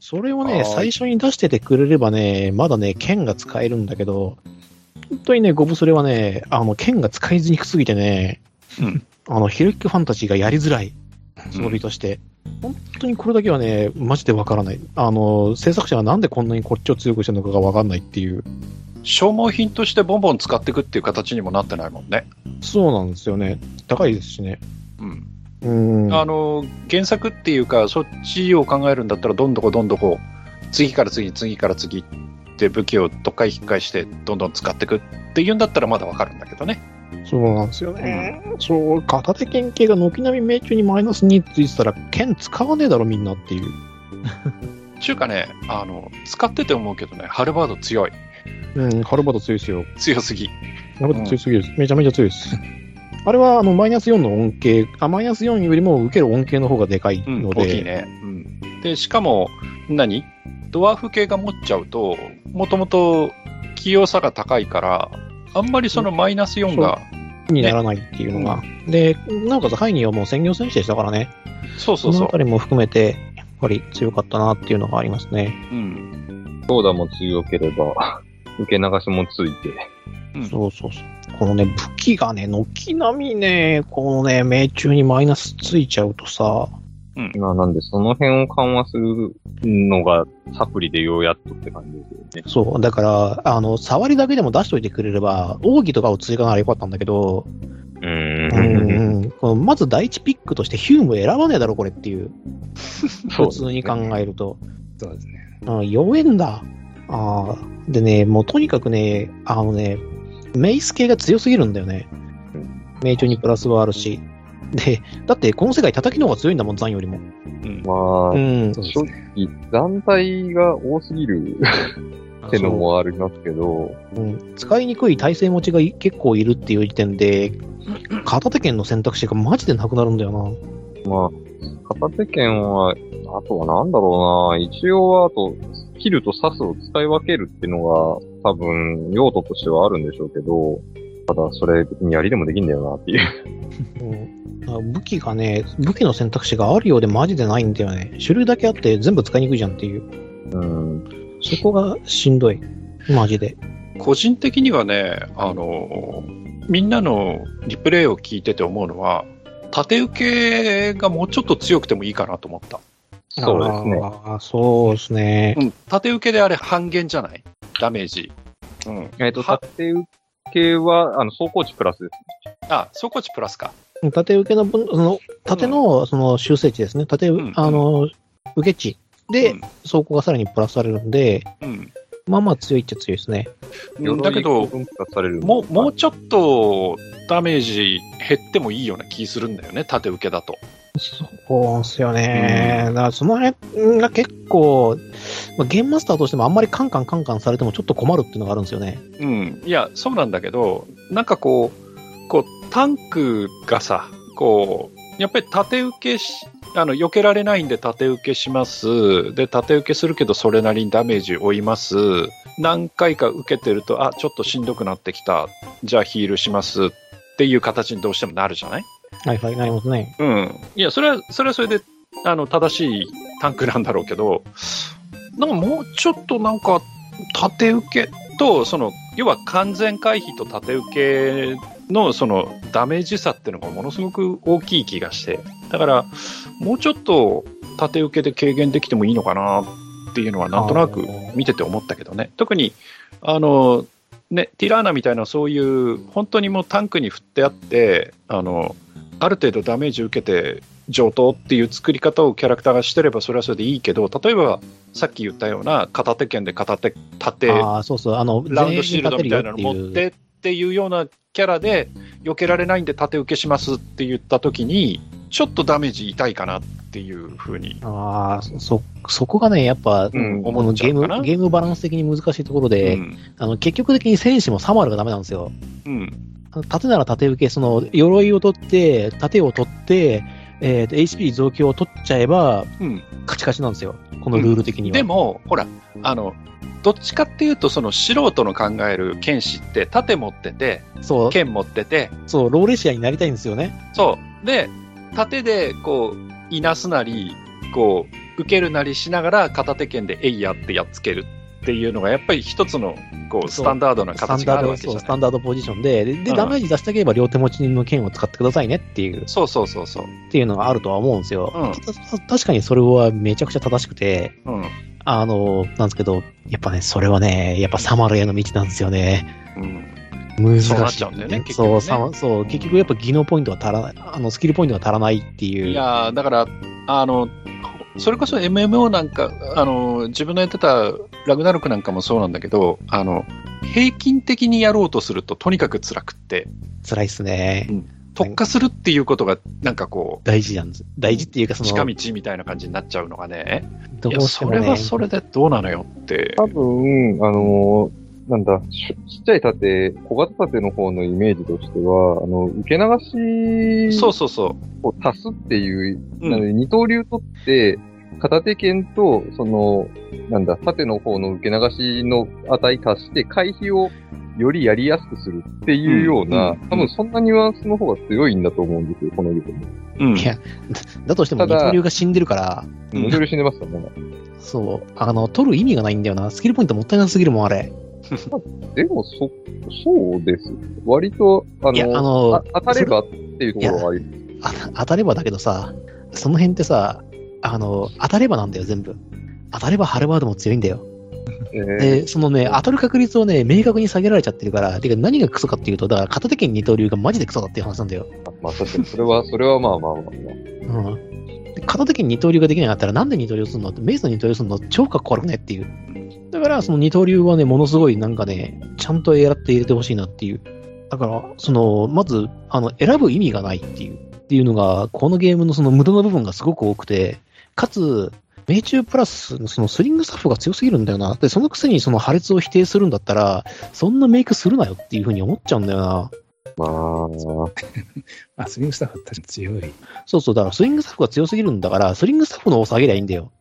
それをね、はい最初に出しててくれればね、まだね、剣が使えるんだけど、本当にね、ゴブスレはね、あの、剣が使いづにくすぎてね、うんあの、ヒロキファンタジーがやりづらい。装備として。本当にこれだけはね、マジでわからない。あの、制作者はなんでこんなにこっちを強くしてるのかがわかんないっていう。消耗品としてボンボン使っていくっていう形にもなってないもんね。そうなんですよね。高いですしね。うん。うん。あの、原作っていうか、そっちを考えるんだったら、どんどこどんどこ、次から次、次から次って武器をどっかい引っ返して、どんどん使っていくっていうんだったらまだわかるんだけどね。そうなんですよね。そう、片手剣系が軒並み命中にマイナス2ついてたら、剣使わねえだろみんなっていう。ちゅうかね、あの、使ってて思うけどね、ハルバード強い。うん、ハルバード強いですよ。強すぎ。ハルバード強すぎです。めちゃめちゃ強いです。あれは、あの、マイナス4の恩恵、あ、マイナス4よりも受ける恩恵の方がでかいうん、ので、大きいね。うん。で、しかも、何？ドワーフ系が持っちゃうと、もともと器用さが高いから、あんまりそのマイナス4が、にならないっていうのが。で、なおかつハイニーはもう専業選手でしたからね。そうそうそうそのあた。りも含めて、やっぱり強かったなっていうのがありますね。うん。ソーダも強ければ、受け流しもついて。うんそうそうそう。このね、武器がね、軒並みね、このね、命中にマイナスついちゃうとさ、まあなんで、その辺を緩和するのがサプリでようやっとって感じですよね。そう、だから、あの、触りだけでも出しといてくれれば、奥義とかを追加ならよかったんだけど、うんん。うん、このまず第一ピックとしてヒューム選ばねえだろ、これっていう。普通に考えると。そうですね。うん、弱えんだ。あーでね、もうとにかくね、あのね、メイス系が強すぎるんだよね。命中にプラスはあるし。で、だってこの世界叩きの方が強いんだもん、ザンよりも。まあ、うん。正ね。直、団体が多すぎる ってのもありますけど、うん、使いにくい体勢持ちがい結構いるっていう時点で、片手剣の選択肢がマジでなくなるんだよな。まあ、片手剣は、あとはなんだろうな、一応はあと、切ると刺すを使い分けるっていうのが、多分、用途としてはあるんでしょうけど、ただ、それ、やりでもできんだよなっていう。うん、あ武器がね、武器の選択肢があるようでマジでないんだよね。種類だけあって全部使いにくいじゃんっていう。うん。そこがしんどい。マジで。個人的にはね、あの、みんなのリプレイを聞いてて思うのは、縦受けがもうちょっと強くてもいいかなと思った。そうですね。ああ、そうですね。うん、縦受けであれ半減じゃない？ダメージ。うん。えっと、は縦受けは、あの、走行値プラスです。あ、走行値プラスか。縦受けの分、その、縦の、その修正値ですね。縦、んあの、受け値でうん、走行がさらにプラスされるんで、うん。まあまあ強いっちゃ強いですね。うんだけど、もう、もうちょっとダメージ減ってもいいような気するんだよね、縦受けだと。そうですよね。だからその辺が結構、まあ、ゲームマスターとしてもあんまりカンカンカンカンされてもちょっと困るっていうのがあるんですよね。うん。いや、そうなんだけど、なんかこう、こう、タンクがさ、こう、やっぱり縦受けし、あの、避けられないんで縦受けします。で、縦受けするけどそれなりにダメージ負います。何回か受けてると、あ、ちょっとしんどくなってきた。じゃあヒールします。っていう形にどうしてもなるじゃない？はいはい、なりますね。うん。いや、それは、それはそれで、あの、正しいタンクなんだろうけど、なんかもうちょっとなんか、縦受けと、その、要は完全回避と縦受けの、その、ダメージ差っていうのがものすごく大きい気がして。だから、もうちょっと縦受けで軽減できてもいいのかなっていうのは、なんとなく見てて思ったけどね。特に、あの、ね、ティラーナみたいなそういう、本当にもうタンクに振ってあって、あの、ある程度ダメージ受けて上等っていう作り方をキャラクターがしてればそれはそれでいいけど、例えばさっき言ったような片手剣で片手、縦、ああ、そうそう、あの、ラウンドシールドみたいなの持ってっていうようなキャラで避けられないんで縦受けしますって言った時に、ちょっとダメージ痛いかなっていうふうに、ああ、そ、そこがね、やっぱ、うん、こ思っちのゲーム。ゲームバランス的に難しいところで、うん。あの、結局的に戦士もサマルがダメなんですよ。うん盾なら盾受け、その、鎧を取って、盾を取って、えーと、HP 増強を取っちゃえば、うんカチカチなんですよ。このルール的には。でも、ほら、あの、どっちかっていうと、その素人の考える剣士って、盾持ってて、そう、剣持ってて、そう、ローレシアになりたいんですよね。そう。で、盾で、こう、いなすなり、こう、受けるなりしながら片手剣でえいやってやっつけるっていうのが、やっぱり一つのこうスタンダードなスタンダード、形があるわけじゃない。スタンダードポジションで、で、でうんダメージ出したければ両手持ちの剣を使ってくださいねっていう、そうそうそうそう。っていうのがあるとは思うんですよ。うんたた確かにそれはめちゃくちゃ正しくて、うん。あの、なんですけど、やっぱね、それはね、やっぱサマルへの道なんですよね。うん。難しい。そうなっちゃうんだよね結そう、局ねさそう、結局やっぱ技能ポイントが足らない、あの、スキルポイントが足らないっていう。いやーだから、あの、それこそ MMO なんか、あの、自分のやってたラグナルクなんかもそうなんだけど、あの、平均的にやろうとするととにかく辛くって、辛いっすね。特化するっていうことが、なんかこ大事なんです。大事っていうか、う、その、近道みたいな感じになっちゃうのがね、どいうや、それしてもね、はそれでどうなのよって。多分、あのーなんだ、しちっちゃい盾、小型盾の方のイメージとしては、あの、受け流しそうそうそを足すっていう、う。うん。なので二刀流取って、片手剣と、その、なんだ、縦の方の受け流しの値足して、回避をよりやりやすくするっていうような、うんうん多分そんなニュアンスの方が強いんだと思うんですよ、このゲーム。うんいや、だとしてもただ二刀流が死んでるから、うん二刀流死んでますからね。そう、あの、取る意味がないんだよな。スキルポイントもったいなすぎるもん、あれ。でも、そ、そうです。割と、あいや、あの、当たればっていうところはありあ当たればだけどさ、その辺ってさ、あの、当たればなんだよ、全部。当たればハルバードも強いんだよ。えーで、そのね、当たる確率をね、明確に下げられちゃってるから、てか何がクソかっていうと、だから片手剣二刀流がマジでクソだっていう話なんだよ。まあ確かに、それは、それはまあまあまあまあ。うん。で片手剣二刀流ができなかったらなんで二刀流するの？って、メイスの二刀流するの？超かっこ悪くねっていう。だから、その二刀流はね、ものすごいなんかね、ちゃんとやって入れてほしいなっていう。だから、その、まず、あの、選ぶ意味がないっていう、っていうのが、このゲームのその無駄な部分がすごく多くて、かつ、命中プラスのそのスリングスタッフが強すぎるんだよな。で、そのくせにその破裂を否定するんだったら、そんなメイクするなよっていうふうに思っちゃうんだよな。まあ、あ、スリングスタッフは確かに強い。そうそう、だからスリングスタッフが強すぎるんだから、スリングスタッフの多さ上げりゃいいんだよ。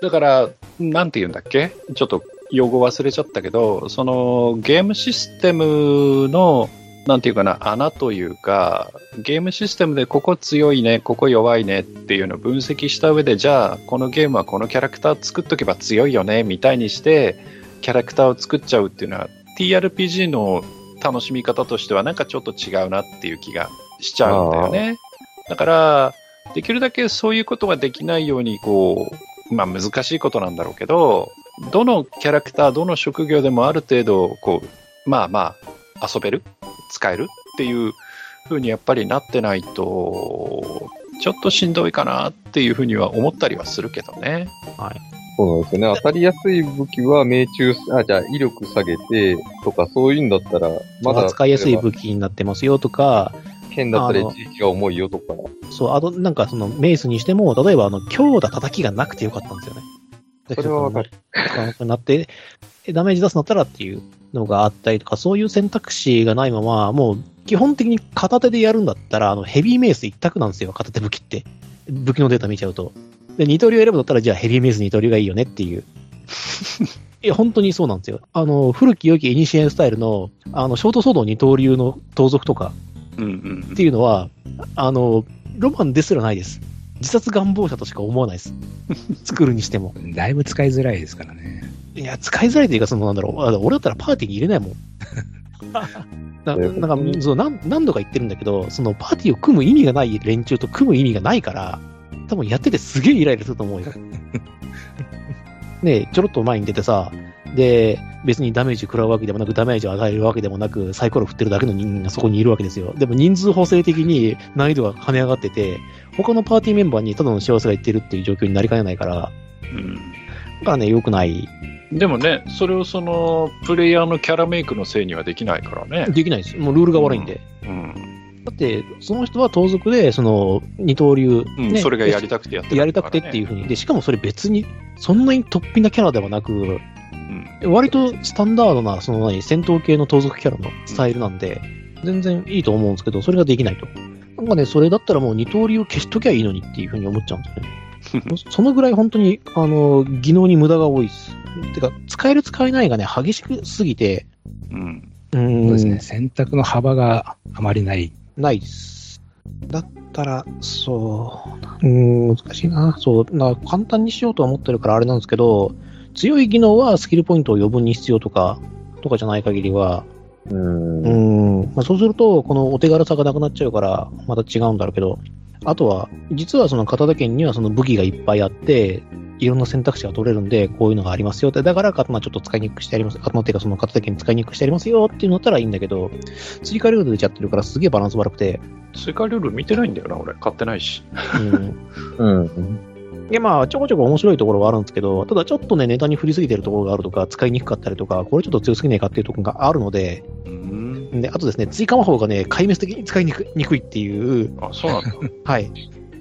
だから、なんて言うんだっけ？ちょっと用語忘れちゃったけど、そのゲームシステムの、なんていうかな、穴というか、ゲームシステムでここ強いね、ここ弱いねっていうのを分析した上で、じゃあ、このゲームはこのキャラクター作っとけば強いよね、みたいにして、キャラクターを作っちゃうっていうのは、TRPG の楽しみ方としてはなんかちょっと違うなっていう気がしちゃうんだよね。だから、できるだけそういうことができないように、こう、まあ難しいことなんだろうけど、どのキャラクター、どの職業でもある程度、こう、まあまあ、遊べる？使える？っていう風にやっぱりなってないと、ちょっとしんどいかなっていうふうには思ったりはするけどね。そうなんですよね。当たりやすい武器は命中、あ、じゃあ威力下げてとかそういうんだったら、まだ。扱いやすい武器になってますよとか、剣だったらあの一撃が重いよとか。そう、あと、なんかそのメイスにしても、例えばあの、強打叩きがなくてよかったんですよね。それはわかる。なって、えダメージ出すんだったらっていうのがあったりとか、そういう選択肢がないまま、もう基本的に片手でやるんだったら、あの、ヘビーメイス一択なんですよ、片手武器って。武器のデータ見ちゃうと。で、二刀流選ぶんだったら、じゃあヘビーメイス二刀流がいいよねっていう。いや、本当にそうなんですよ。あの、古き良きイニシエンスタイルの、あの、ショートソード二刀流の盗賊とかっていうのは、あの、ロマンですらないです。自殺願望者としか思わないです。作るにしても。だいぶ使いづらいですからね。いや、使いづらいというか、その、なんだろう、あ俺だったらパーティーに入れないもん。ななんかそう何、何度か言ってるんだけど、そのパーティーを組む意味がない連中と組む意味がないから、多分やっててすげえイライラすると思うよ。ねちょろっと前に出てさ、で、別にダメージ食らうわけでもなく、ダメージを与えるわけでもなく、サイコロ振ってるだけの人間がそこにいるわけですよ。でも人数補正的に難易度が跳ね上がってて、他のパーティーメンバーにただの幸せがいってるっていう状況になりかねないから、うんだからね、良くない。でもね、それをその、プレイヤーのキャラメイクのせいにはできないからね。できないです。もうルールが悪いんで。うん。だって、その人は盗賊で、その、二刀流、うん、ねそれがやりたくてやってるやりたくてっていうふうに。で、しかもそれ別に、そんなに突飛なキャラではなく、うん。割とスタンダードな、その何、戦闘系の盗賊キャラのスタイルなんで、全然いいと思うんですけど、それができないと。なんかね、それだったらもう二刀流を消しときゃいいのにっていうふうに思っちゃうんですよね。そのぐらい本当に、あの、技能に無駄が多いです。てか、使える使えないがね、激しくすぎて、うん。うーん、そうですね。選択の幅があまりない。ないです。だったら、そう、うん、難しいな。そう、な簡単にしようとは思ってるからあれなんですけど、強い技能はスキルポイントを余分に必要とか、とかじゃない限りは、う。うまあ、そうすると、このお手軽さがなくなっちゃうから、また違うんだろうけど、あとは、実はその片手剣にはその武器がいっぱいあって、いろんな選択肢が取れるんで、こういうのがありますよって、だから刀ちょっと使いにくくしてあります、刀っていうかその片手剣使いにくくしてありますよっていうのだったらいいんだけど、追加ルール出ちゃってるからすげえバランス悪くて、追加ルール見てないんだよな、俺。買ってないし。うん。うん。で、まあ、ちょこちょこ面白いところはあるんですけど、ただちょっとね、ネタに振りすぎてるところがあるとか、使いにくかったりとか、これちょっと強すぎないかっていうところがあるので、うん。で、あとですね、追加魔法がね、壊滅的に使いにくにくいっていう、あ、そうなんだ。はい。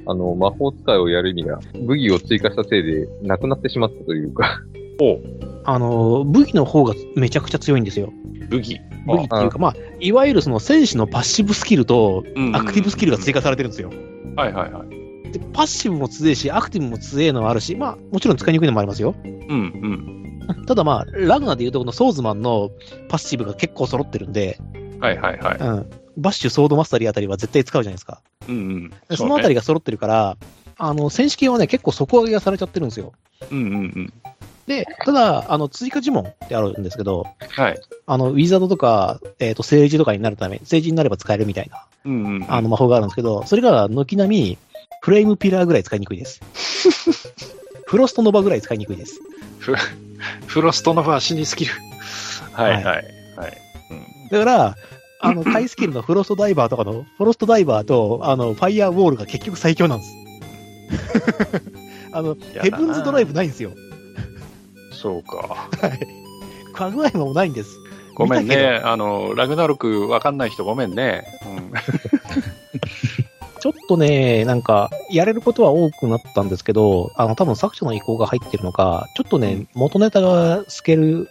あの、魔法使いをやるには、武器を追加したせいで、なくなってしまったというか。おうあの、武器の方がめちゃくちゃ強いんですよ。武器。武器っていうか、まあ、いわゆるその戦士のパッシブスキルとうんアクティブスキルが追加されてるんですよ。はいはいはい。で、パッシブも強いし、アクティブも強いのもあるし、まあ、もちろん使いにくいのもありますよ。うん ただまあ、ラグナでいうとこのソーズマンのパッシブが結構揃ってるんで、うん。はいはいはい。うん。バッシュ、ソードマスタリーあたりは絶対使うじゃないですか。うんうん。でそのあたりが揃ってるから、あの、戦士系はね、結構底上げがされちゃってるんですよ。うんうんうん。で、ただ、あの、追加呪文ってあるんですけど、はい。あの、ウィザードとか、えっ、と、政治とかになるため、政治になれば使えるみたいな、うんうん。あの、魔法があるんですけど、それが、軒並み、フレームピラーぐらい使いにくいです。フロストノバぐらい使いにくいです。フロストのバー死にスキル。はいはいはい。うんだから、あの、ハイスキルのフロストダイバーとかの、フロストダイバーと、あの、ファイヤーウォールが結局最強なんです。あの、ヘブンズドライブないんですよ。そうか。はい。カグアイマもないんです。ごめんね。あの、ラグナロクわかんない人ごめんね。うんちょっとね、なんか、やれることは多くなったんですけど、あの、多分作者の意向が入ってるのか、ちょっとね、元ネタが透ける、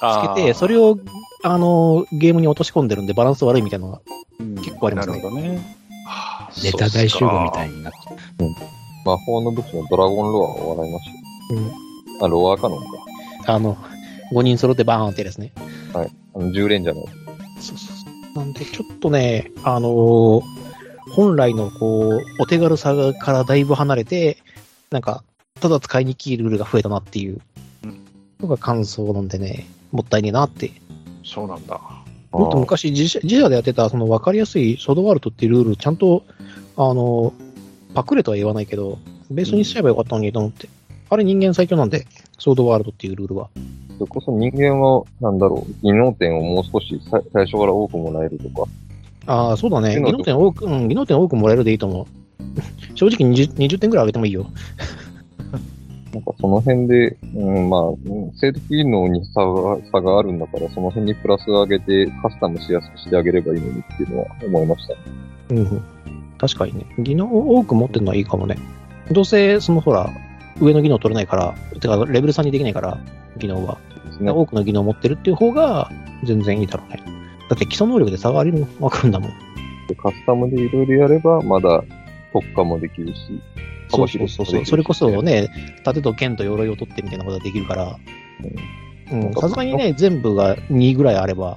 透けて、それを、あの、ゲームに落とし込んでるんで、バランス悪いみたいなのが、結構ありますねなるほどね。はあネタ大集合みたいそうっすかになって。魔法の武器のドラゴンロアを笑いました。うんあ、ロアカノンか。あの、5人揃ってバーンってやつね。あの、10連じゃない。そうそうそうなんで、ちょっとね、あのー本来の、こう、お手軽さからだいぶ離れて、なんか、ただ使いにくいルールが増えたなっていうのが感想なんでね、もったいねえなって。そうなんだ。もっと昔自社、自社でやってた、その分かりやすいソードワールドっていうルール、ちゃんと、あの、パクれとは言わないけど、ベースにしちゃえばよかったのにと思って。あれ人間最強なんで、ソードワールドっていうルールは。それこそ人間は、なんだろう、技能点をもう少しさ最初から多くもらえるとか。ああ、そうだね。技能点多く、うん、技能点多くもらえるでいいと思う。正直 20, 20点ぐらい上げてもいいよ。なんかその辺で、うん、まあ、うん生徒技能に差が差があるんだから、その辺にプラス上げてカスタムしやすくしてあげればいいのにっていうのは思いました。うん。確かにね。技能を多く持ってるのはいいかもね。どうせ、そのほら、上の技能取れないから、てか、レベル3にできないから、技能は。ね。多くの技能を持ってるっていう方が、全然いいだろうね。だって基礎能力で差がありまくるんだもん。でカスタムでいろいろやれば、まだ特化もできるし、そうそうそうそう。それこそね、盾と剣と鎧を取ってみたいなことができるから、うん、さすがにね、全部が2ぐらいあれば、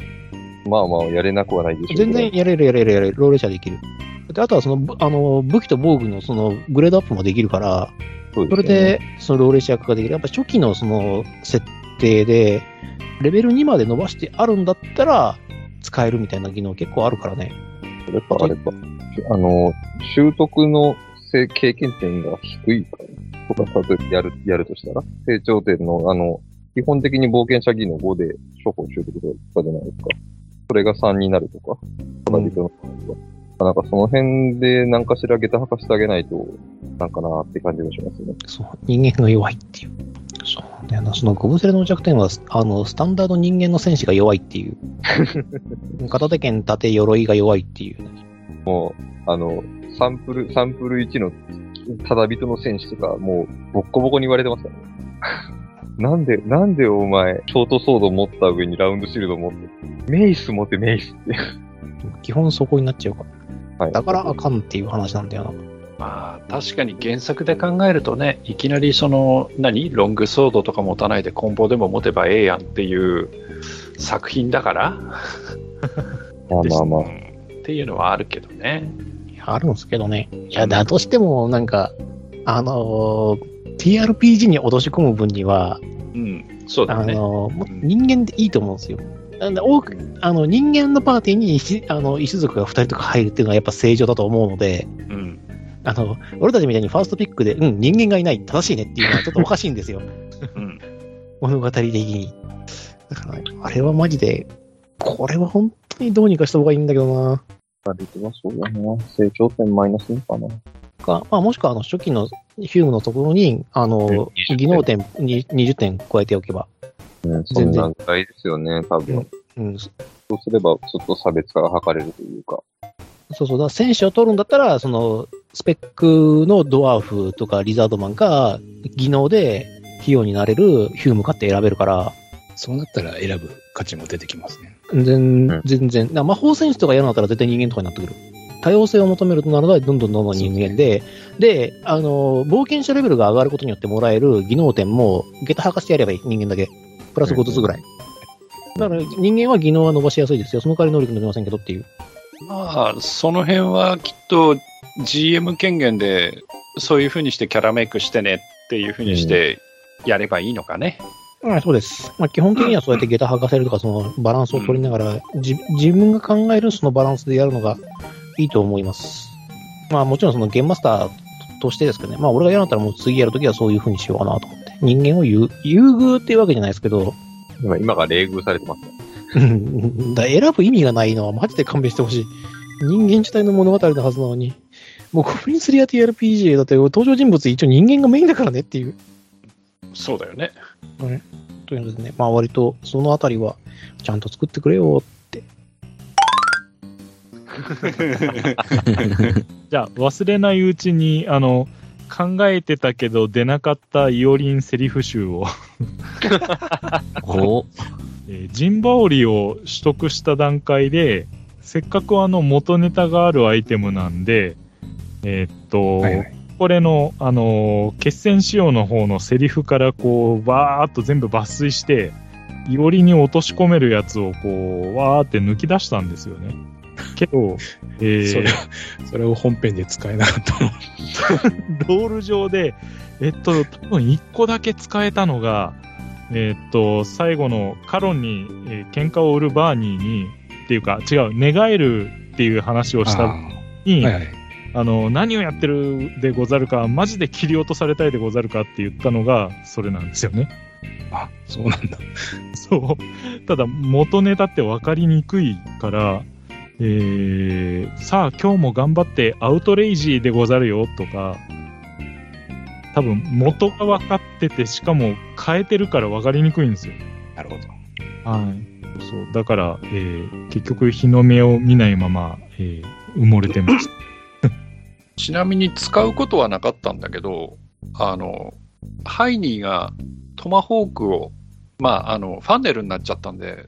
まあまあやれなくはないでしょ。全然やれるやれるやれる、ローレできる。であとはその、ぶあの、武器と防具のその、グレードアップもできるから、そうそれで、そのローレ化ができる。やっぱ初期のその、設定で、レベル2まで伸ばしてあるんだったら、使えるみたいな技能結構あるからね。それか、あれか。あの、習得のせ経験点が低いから、とか、例えばやる、やるとしたら、成長点の、あの、基本的に冒険者技能5で処方習得とかじゃないですか。それが3になるとか、同じとか。なんかその辺で何かしら下駄履かしてあげないと、なんかなーって感じがしますよね。そう、人間が弱いっていう。そうなんだよな。そのゴブセレの弱点は、あの、スタンダード人間の戦士が弱いっていう。片手剣、盾、鎧が弱いっていうね。もう、あの、サンプル、サンプル1のただ人の戦士とか、もう、ボッコボコに言われてますからね。なんで、なんでお前、ショートソード持った上にラウンドシールド持って、メイス持ってメイスって。基本そこになっちゃうから。はい。だからあかんっていう話なんだよな。まあ、確かに原作で考えるとね、いきなりその、何？ロングソードとか持たないでコンボでも持てばええやんっていう作品だから、まあまあまあうんっていうのはあるけどね。あるんですけどね。いや、だとしても、なんか、あのー TRPG に落とし込む分には、うん。そうだあね。のーもう人間でいいと思うんですよ。なんで多くあの人間のパーティーに石あの石族が2人とか入るっていうのはやっぱ正常だと思うので、うん。あの俺たちみたいにファーストピックで、うん、人間がいない、正しいねっていうのはちょっとおかしいんですよ。うん。物語的に。だから、あれはマジで、これは本当にどうにかした方がいいんだけどな。できはそうだな。成長点マイナスかな。か、まあ、もしくはあの初期のヒュームのところに、あの、うん20技能点に20点加えておけば、うん、そんなぐらいですよね、多分。うんうん、そそうすれば、ちょっと差別化が図れるというか。そうそう、だから戦士を取るんだったら、その、スペックのドワーフとかリザードマンか、技能で費用になれるヒュームかって選べるから、そうなったら選ぶ価値も出てきますね。全うん全然、魔法戦士とかやるんだったら絶対人間とかになってくる。多様性を求めるとなると、どんどんどんどん人間で、で、あの、冒険者レベルが上がることによってもらえる技能点も、下駄吐かしてやればいい、人間だけ。プラス5ずつぐらい。だから人間は技能は伸ばしやすいですよ。その代わり能力伸びませんけどっていう。まあ、その辺はきっと GM 権限で、そういうふうにしてキャラメイクしてねっていうふうにしてやればいいのかね。はい、そうです。まあ、基本的にはそうやって下駄吐かせるとか、そのバランスを取りながら、じ自分が考えるそのバランスでやるのがいいと思います。まあ、もちろんそのゲームマスターとしてですけどね。まあ、俺がやるんだったらもう次やるときはそういうふうにしようかなと思って。人間を優優遇っていうわけじゃないですけど、今今が冷遇されてますね。うんだ選ぶ意味がないのはマジで勘弁してほしい。人間自体の物語のはずなのに。もうゴブリンスリア TRPG だって登場人物一応人間がメインだからねっていう。そうだよね。というのでね、まあ割とそのあたりはちゃんと作ってくれよって。じゃあ、忘れないうちに、あの、考えてたけど出なかったイオリンセリフ集を、おえージンバオリを取得した段階で、せっかくあの元ネタがあるアイテムなんで、えーっと、はいはい。これの、あのー決戦仕様の方のセリフからこう、バーっと全部抜粋して、いおりに落とし込めるやつをこう、わーって抜き出したんですよね。けど、えーそれ、それを本編で使えなかったの。ロール上で、えっと、多分一個だけ使えたのが、えっと、最後のカロンに、えー喧嘩を売るバーニーに、っていうか、違う、寝返るっていう話をしたあに、ーはいはい。あの、何をやってるでござるか、マジで切り落とされたいでござるかって言ったのが、それなんですよね。あ、そうなんだ。そう。ただ、元ネタって分かりにくいから、えー、さあ今日も頑張ってアウトレイジーでござるよとか、多分元が分かってて、しかも変えてるから分かりにくいんですよ。なるほど。はい。そう。だから、えー、結局日の目を見ないまま、えー、埋もれてました。ちなみに使うことはなかったんだけど、あの、ハイニーがトマホークを、まあ、あの、ファンネルになっちゃったんで、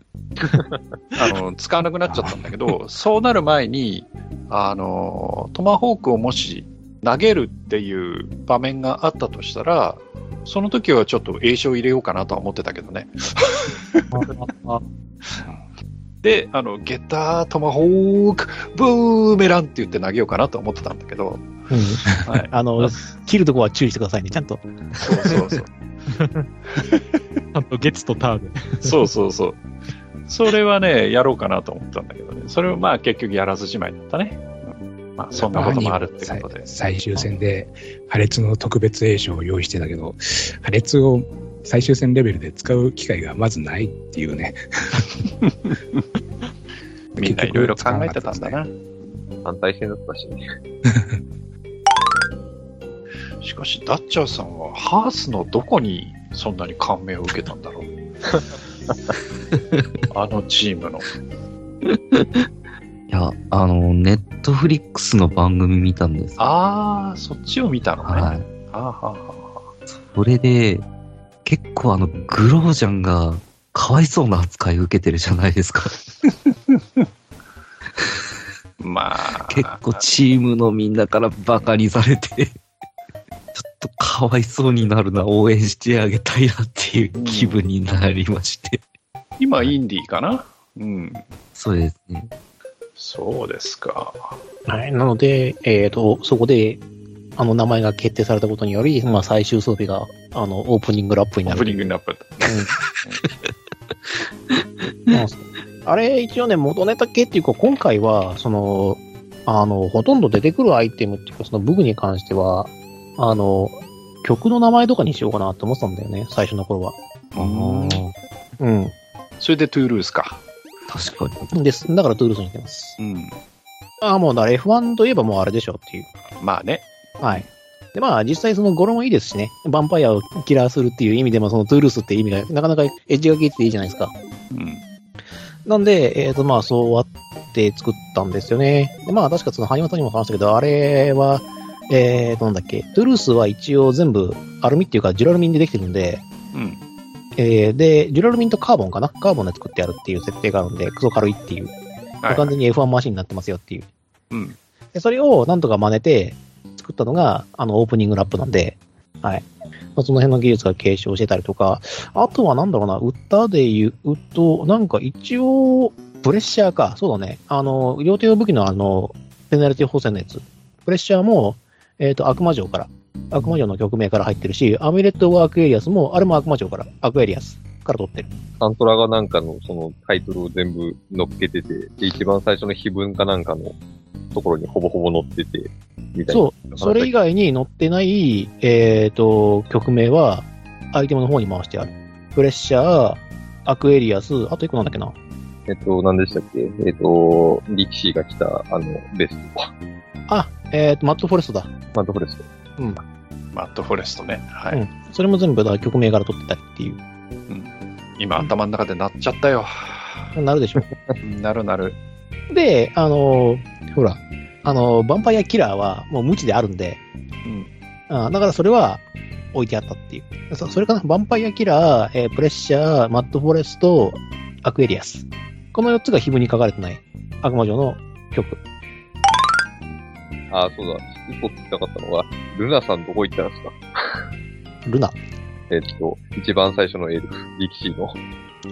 あの、使わなくなっちゃったんだけど、そうなる前に、あの、トマホークをもし投げるっていう場面があったとしたら、その時はちょっと栄唱入れようかなとは思ってたけどね。で、あの、ゲッタートマホーク、ブーメランって言って投げようかなと思ってたんだけど、うん。はい。あの、切るとこは注意してくださいね、ちゃんと。そうそうそう。あと、月とターで。そうそうそう。それはね、やろうかなと思ったんだけどね。それをまあ結局やらずじまいだったね。うんまあそんなこともあるってことで。最最終戦で破裂の特別栄唱を用意してたけど、破裂を最終戦レベルで使う機会がまずないっていうね。みんないろいろ考えてたんだな。反対戦だったしね。しかし、ダッチャーさんはハースのどこにそんなに感銘を受けたんだろう。あのチームの。いや、あの、ネットフリックスの番組見たんです。ああ、そっちを見たのね。はい。あーはーはそれで、結構あの、グロージャンが、かわいそうな扱い受けてるじゃないですか。ーまあ。結構チームのみんなからバカにされて、ちょっとかわいそうになるな、応援してあげたいなっていう気分になりまして。今、インディーかな？うん。そうですね。そうですか。はい。なので、えっ、と、そこで、あの名前が決定されたことにより、まあ最終装備が、あの、オープニングラップになる。オープニングになった。うん まああれ、一応ね、元ネタ系っていうか、今回は、その、あの、ほとんど出てくるアイテムっていうか、その武具に関しては、あの、曲の名前とかにしようかなって思ってたんだよね、最初の頃は。うん。それでトゥルースか。確かに。です。だからトゥルースにしてます。うん。ああ、もうだから F1 といえばもうあれでしょっていう。まあね。はい。で、まあ、実際その語呂もいいですしね。ヴァンパイアをキラーするっていう意味でも、そのトゥルースって意味が、なかなかエッジが効いてていいじゃないですか。うん。なんで、えっ、と、まあ、そうやって作ったんですよね。でまあ、確かその、ハニワタにも話したけど、あれは、えーと、なんだっけ、トゥルースは一応全部アルミっていうか、ジュラルミンでできてるんで、うん。えーで、ジュラルミンとカーボンかな？カーボンで作ってやるっていう設定があるんで、クソ軽いっていう。はい完全に F1 マシンになってますよっていう。うん。でそれをなんとか真似て作ったのが、あの、オープニングラップなんで、はい。まあ、その辺の技術が継承してたりとか、あとはなんだろうな、歌で言うと、なんか一応、プレッシャーか、そうだね。あの、両手用武器のあの、ペナルティ補正のやつ。プレッシャーも、えっ、と、悪魔城から、悪魔城の曲名から入ってるし、アミュレット・ワーク・エリアスも、あれも悪魔城から、アクエリアスから取ってる。サントラがなんかのそのタイトルを全部乗っけてて、で、一番最初の碑文かなんかのところにほぼほぼ載ってて、みたいな。そう、それ以外に載ってない、えっ、と、曲名は、アイテムの方に回してある。プレッシャー、アクエリアス、あと一個なんだっけな。えっと、何でしたっけ？えっと、力士が来た、あの、ベスト。あ、えっ、と、マットフォレストだ。マットフォレスト。マットフォレストね。はい。うん。それも全部だから曲名から取ってたりっていう。今頭の中で鳴っちゃったよ。なるでしょ。なるなる。で、あのーほら、あのーヴァンパイアキラーはもう無知であるんで、うん。あだからそれは置いてあったっていう。そそれかな、ヴァンパイアキラー、えープレッシャー、マットフォレスト、アクエリアス。この4つが碑文に書かれてない悪魔城の曲。ああ、そうだ。一個聞きたかったのが、ルナさんどこ行ったんですか？ルナ？えっと、一番最初のエルフ、力士の。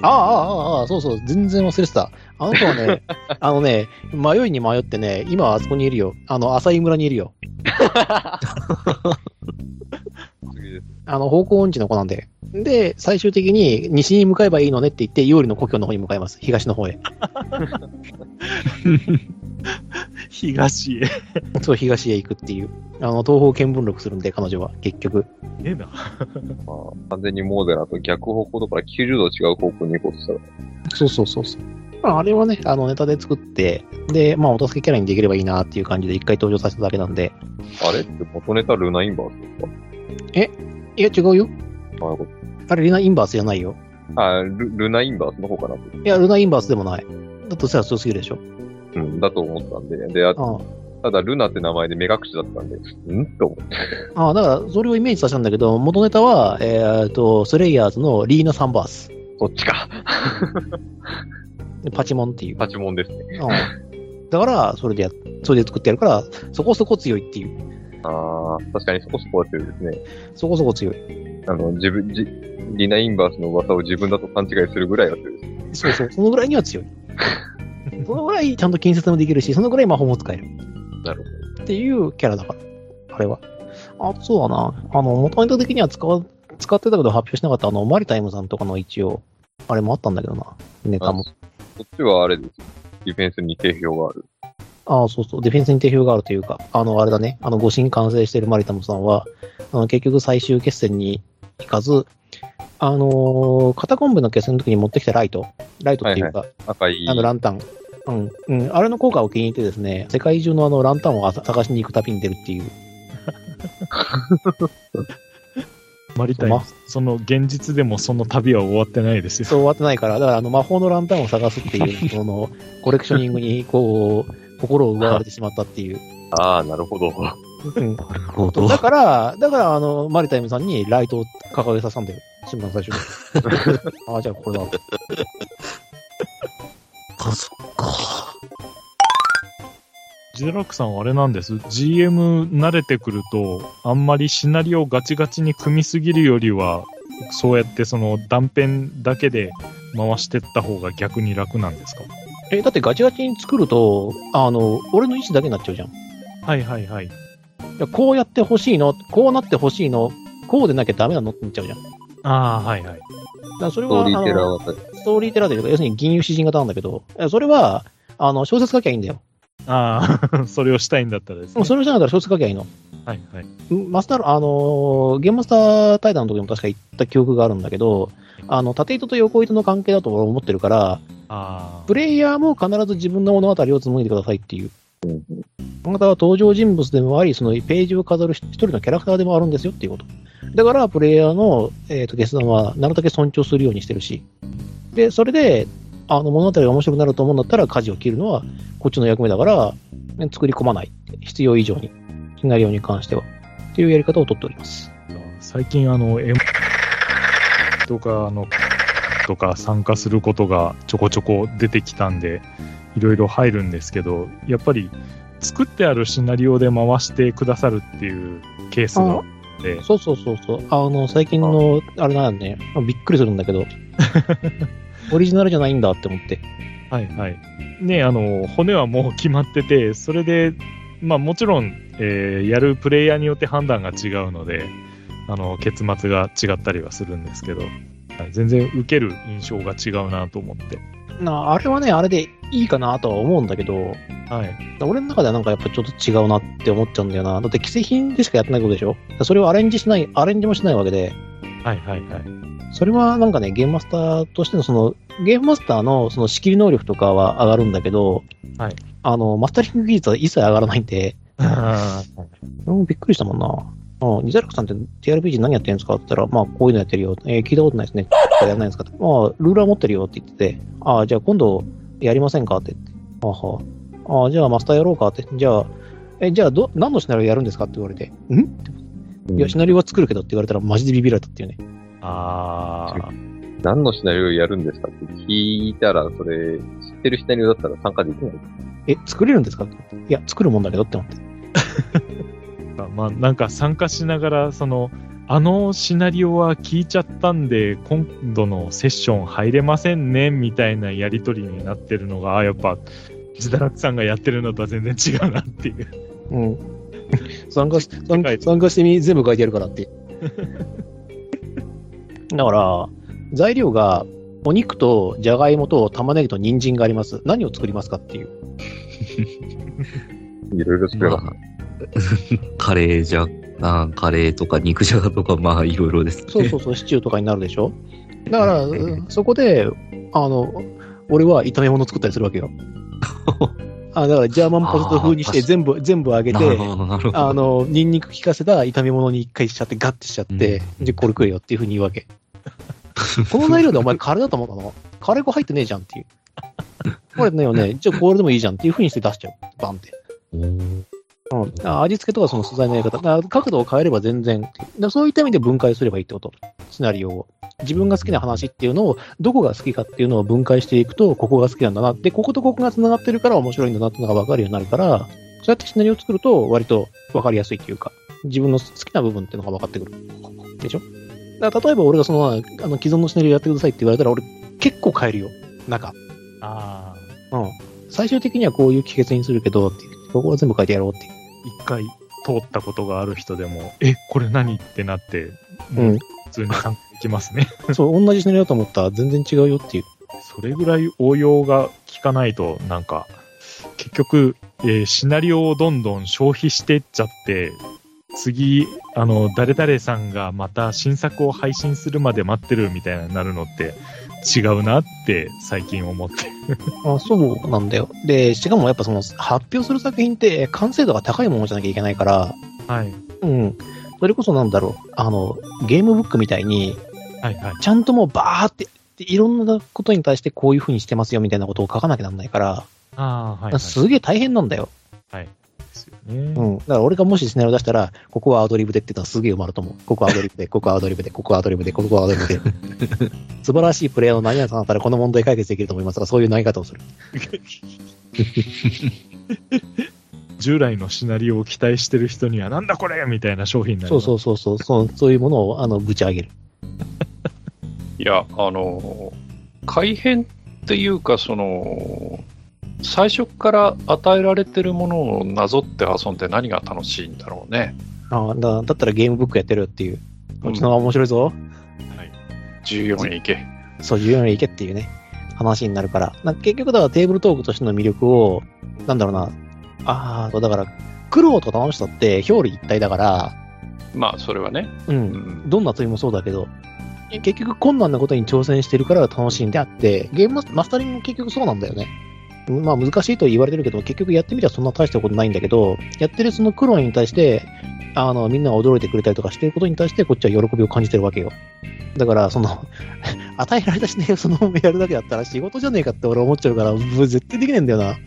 ああ、ああ、ああ、そうそう、全然忘れてた。あの子はね、あのね、迷いに迷ってね、今はあそこにいるよ。あの、浅井村にいるよ。あの、方向音痴の子なんで。で、最終的に西に向かえばいいのねって言って、有利の故郷の方に向かいます。東の方へ。東へ。そう、東へ行くっていう。あの、東方見聞録するんで、彼女は、結局。ええな。まあ、完全にモーゼラと逆方向とから90度違う方向に行こうとしたら、そうそうそうそう。まあ、あれはね、あの、ネタで作って、で、まあ、お助けキャラにできればいいなっていう感じで一回登場させただけなんで。あれって元ネタルナインバースですか？いや、違うよ。ああれ、リナインバースじゃないよ。どあル、ルナインバースの方かなと。いや、ルナインバースでもない。だとしたら強すぎるでしょ。うん、だと思ったんで。で、ああただルナって名前で目隠しだったんで、ん？と思って。あああ、だから、それをイメージさせたんだけど、元ネタは、えーっと、スレイヤーズのリーナ・サンバース。そっちか。でパチモンっていう。パチモンですね。うんだから、それでや、それで作ってやるから、そこそこ強いっていう。ああ、確かにそこそこやってるですね。そこそこ強い。あの、自分、じ、リナインバースの噂を自分だと勘違いするぐらいやってる。そうそう、そのぐらいには強い。そのぐらいちゃんと近接もできるし、そのぐらい魔法も使える。なるっていうキャラだから。あれは。あとそうだな。あの、元ネタ的には使わ、使ってたけど発表しなかったあの、マリタイムさんとかの一応、あれもあったんだけどな。ネタも。こっちはあれです。ディフェンスに定評がある。ああ、そうそう。ディフェンスに定評があるというか、あの、あれだね。あの、誤審完成しているマリタムさんは、あの、結局最終決戦に行かず、あのー、肩コンブの決戦の時に持ってきたライト。ライトっていうか、赤い。あの、ランタン。うん、うん。あれの効果を気に入ってですね、世界中のあの、ランタンを探しに行く旅に出るっていう。マリタイム、その現実でもその旅は終わってないですよ。そう終わってないから、だからあの、魔法のランタンを探すっていう、その、コレクショニングに、こう、心を奪われてしまったっていう。ああ、なるほど。うん。なるほど。だから、だから、あの、マリタイムさんにライトを掲げさせたんだよ。新聞最初に。ああ、じゃあこれだ。あ、そ。ジデラックさんはあれなんです。GM 慣れてくると、あんまりシナリオをガチガチに組みすぎるよりは、そうやってその断片だけで回してった方が逆に楽なんですか？え、だってガチガチに作ると、あの、俺の意思だけになっちゃうじゃん。いはいはいはい。やこうやってほしいの、こうなってほしいの、こうでなきゃダメなのって言っちゃうじゃん。ああ、はいはい。らそれは、ストーリーテラあのー型。ストーリーテラーというか、要するに銀融詩人型なんだけど、えそれは、あの、小説書きゃいいんだよ。ああ、それをしたいんだったらですね。それをしなかったら小説書きゃいいの。はいはい。マスター、あのーゲームマスター対談の時も確か言った記憶があるんだけど、あの、縦糸と横糸の関係だと思ってるから、ああプ。レイヤーも必ず自分の物語を紡いでくださいっていう。うんあなたは登場人物でもあり、そのページを飾る一人のキャラクターでもあるんですよっていうこと。だから、プレイヤーの、えー、と決断はなるだけ尊重するようにしてるし。で、それで、あの物語が面白くなると思うんだったら、舵を切るのはこっちの役目だから、ね作り込まない。必要以上に。シナリオに関しては。っていうやり方をとっております。最近あの、M とか、あの、とか参加することがちょこちょこ出てきたんで、いろいろ入るんですけど、やっぱり作ってあるシナリオで回してくださるっていうケースがあって、そうそうそうそう。あの、最近の、あれなんだね、まあびっくりするんだけど、オリジナルじゃないんだって思って。はいはい。ね、あの、骨はもう決まってて、それで、まあもちろん、えーやるプレイヤーによって判断が違うので、あの、結末が違ったりはするんですけど、はい全然受ける印象が違うなと思って。なあれはね、あれでいいかなとは思うんだけど、はい。俺の中ではなんかやっぱちょっと違うなって思っちゃうんだよな。だって既製品でしかやってないことでしょ？それをアレンジしない、アレンジもしないわけで、はいはいはい。それはなんかね、ゲームマスターとしてのその、ゲームマスターのその仕切り能力とかは上がるんだけど、はいあの、マスタリング技術は一切上がらないんで、あうん、びっくりしたもんな。うん、ニザルクさんって TRPG 何やってるんですかって言ったら、まあ、こういうのやってるよ。えー聞いたことないですね。とかやらないんですかって。まあ、ルーラー持ってるよって言ってて、ああ、じゃあ今度やりませんかって言って。あはあ、ああ、じゃあマスターやろうかって。じゃあ、え、じゃあど、何のシナリオやるんですかって言われて、んいや、シナリオは作るけどって言われたらマジでビビられたっていうね。あー。何のシナリオやるんですかって聞いたら、それ、知ってるシナリオだったら参加できない。え、作れるんですかっていや、作るもんだけどって思って。まあ、なんか参加しながら、その、あのシナリオは聞いちゃったんで、今度のセッション入れませんね、みたいなやりとりになってるのが、あやっぱ、自堕落さんがやってるのとは全然違うなっていう。うん。参加し、参参加してみ、全部書いてやるからって。だから、材料が、お肉とじゃがいもと玉ねぎと人参があります。何を作りますかっていう。いろいろ作れます。まあ カレーじゃ、あカレーとか肉じゃがとか、まあいろいろですね。そうそうそう、シチューとかになるでしょ？だから、うんそこで、あの、俺は炒め物作ったりするわけよ。あだから、ジャーマンポテト風にして全部、全部揚げて。あの、ニンニク効かせた炒め物に一回しちゃって、ガッてしちゃって、で、これ食えよっていうふうに言うわけ。この材料でお前カレーだと思ったの？カレー粉入ってねえじゃんっていう。これねよね、じゃあこれでもいいじゃんっていうふうにして出しちゃう。バンって。うん。あ味付けとかその素材のやり方。角度を変えれば全然。そういった意味で分解すればいいってこと。シナリオを。自分が好きな話っていうのを、どこが好きかっていうのを分解していくと、ここが好きなんだな。で、こことここが繋がってるから面白いんだなっていうのが分かるようになるから、そうやってシナリオを作ると、割と分かりやすいっていうか、自分の好きな部分っていうのが分かってくる。でしょ？だから例えば俺がその、あの、既存のシナリオやってくださいって言われたら、俺結構変えるよ。中。あうん。最終的にはこういう帰結にするけど、っていうここは全部書いてやろうっていう。ー一回通ったことがある人でも、え、これ何ってなって、う。もうん普通に参加できますね。そう、同じシナリオだと思ったら全然違うよっていう。それぐらい応用が効かないと、なんか、結局、えーシナリオをどんどん消費してっちゃって、次、あの、誰々さんがまた新作を配信するまで待ってるみたいになるのって違うなって最近思って。あそうなんだよ。で、しかもやっぱその発表する作品って完成度が高いものじゃなきゃいけないから、はい。うん。それこそなんだろう。あの、ゲームブックみたいに、はいはい。ちゃんともうバーって、でいろんなことに対してこういう風にしてますよみたいなことを書かなきゃなんないから、ああ、はい、はい。すげえ大変なんだよ。ですよね。うん。だから俺がもしシナリオ出したら、ここはアドリブでって言ったらすげえ埋まると思う。ここはアドリブで、ここはアドリブで、ここはアドリブで、ここはアドリブで。素晴らしいプレイヤーの何々さんだったらこの問題解決できると思いますが、そういう投げ方をする。従来のシナリオを期待してる人には、なんだこれみたいな商品になる。そうそうそうそう、そうそういうものを、あの、ぶち上げる。いや、あの、改変っていうか、その、最初から与えられてるものをなぞって遊んで何が楽しいんだろうね。ああだだったらゲームブックやってるよっていう。こっちの方が面白いぞ。14円いけ。そう、14円いけっていうね、話になるから。か結局だからテーブルトークとしての魅力を、なんだろうな。ああ、だから、苦労と楽しさって表裏一体だから、まあ、それはね。う。うんん。どんな釣りもそうだけど、結局困難なことに挑戦してるから楽しいんであって、ゲームマスタリングも結局そうなんだよね。まあ難しいと言われてるけど、結局やってみたらそんな大したことないんだけど、やってるその苦労に対して、あの、みんなが驚いてくれたりとかしてることに対して、こっちは喜びを感じてるわけよ。だから、その、与えられたしね、そのままやるだけだったら仕事じゃねえかって俺思っちゃうから、もう絶対できねえんだよな。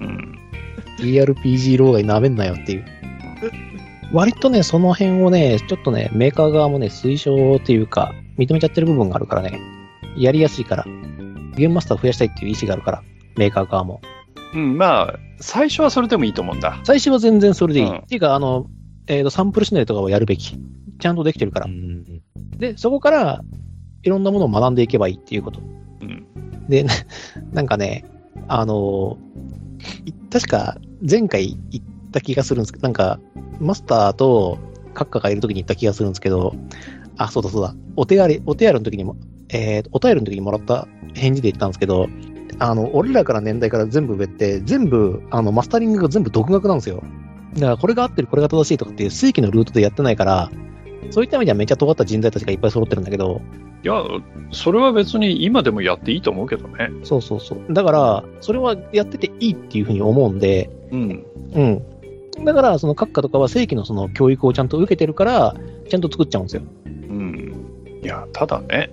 うん。ERPG 老害なめんなよっていう。割とね、その辺をね、ちょっとね、メーカー側もね、推奨っていうか、認めちゃってる部分があるからね、やりやすいから、ゲームマスターを増やしたいっていう意思があるから、メーカー側も。うん、まあ、最初はそれでもいいと思うんだ。最初は全然それでいい。うんっていうか、あの、えーと、サンプルシナリオとかをやるべき。ちゃんとできてるからう。んで、そこから、いろんなものを学んでいけばいいっていうこと。うん。で、ななんかね、あの、い確か前回言った気がするんですけど、なんか、マスターとカッカがいるときに言った気がするんですけど、あ、そうだそうだ、お手洗い、お手洗いの時にも、えー、お便りの時にもらった返事で言ったんですけど、あの、俺らから年代から全部上って、全部、あの、マスタリングが全部独学なんですよ。だから、これが合ってる、これが正しいとかっていう正規のルートでやってないから、そういった意味ではめっちゃ尖った人材たちがいっぱい揃ってるんだけど、いや、それは別に今でもやっていいと思うけどね。そうそうそう。だから、それはやってていいっていうふうに思うんで、うん。うん。だから、その閣下とかは正規のその教育をちゃんと受けてるから、ちゃんと作っちゃうんですよ。うん。いや、ただね、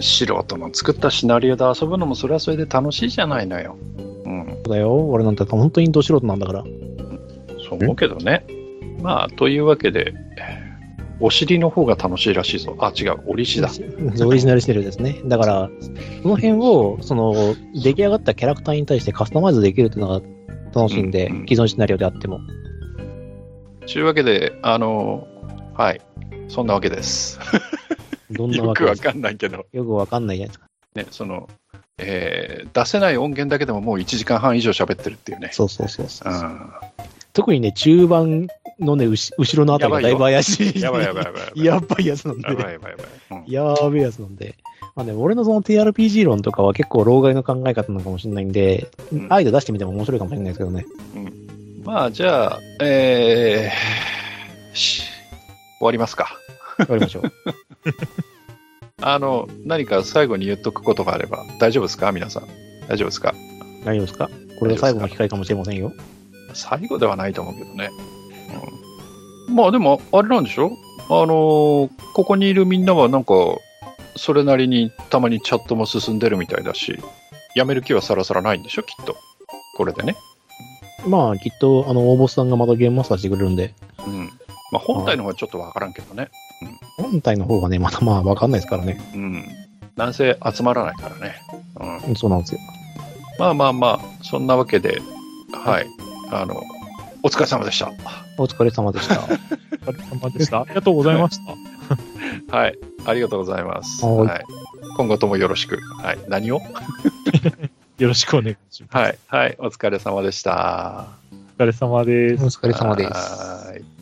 素人の作ったシナリオで遊ぶのもそれはそれで楽しいじゃないのよ。うん。そうだよ。俺なんて本当にど素人なんだから。そう思うけどね。まあ、というわけで、お尻の方が楽しいらしいぞ。あ、違う、オリジだ。オリジナルしてるですね。だから、その辺を、その、出来上がったキャラクターに対してカスタマイズできるっていうのが楽しいんで、うんうん既存シナリオであっても。というわけで、あの、はい。そんなわけです。どんなよくわわけ？ですかかんないけど、よくわかんないじゃないですか。ね、その、えー出せない音源だけでももう1時間半以上喋ってるっていうね。そうそうそうそうう。ん。特にね、中盤のね、うし後ろのあたりがだいぶ怪しい。やばいやばいやばい。やばいやつなんで。やばいやばいやばい。うんやべえやつなんで。まあね、俺のその TRPG 論とかは結構老害の考え方なのかもしれないんで、うんアイデア出してみても面白いかもしれないですけどね。まあ、じゃあ、えー、し終わりますか。わかりましょう。あの、何か最後に言っとくことがあれば、大丈夫ですか？皆さん。大丈夫ですか？大丈夫ですか？これが最後の機会かもしれませんよ。最後ではないと思うけどね。うん、まあでも、あれなんでしょ？あのーここにいるみんなはなんか、それなりにたまにチャットも進んでるみたいだし、やめる気はさらさらないんでしょ？きっと。これでね。まあ、きっと、あの、大ボスさんがまたゲームマスターしてくれるんで、うん。まあ本体の方はちょっとわからんけどね。本体の方がね、まだまあ、わかんないですからね。うん。なんせ集まらないからね。うん。そうなんですよ。まあまあまあ、そんなわけで、はい。あの、お疲れ様でした。お疲れ様でした。お疲れ様でした。ありがとうございました。はい。ありがとうございます。はいはい。今後ともよろしく。はい。何を？よろしくお願いします。はい。はい。お疲れ様でした。お疲れ様ですお。疲れ様です。はい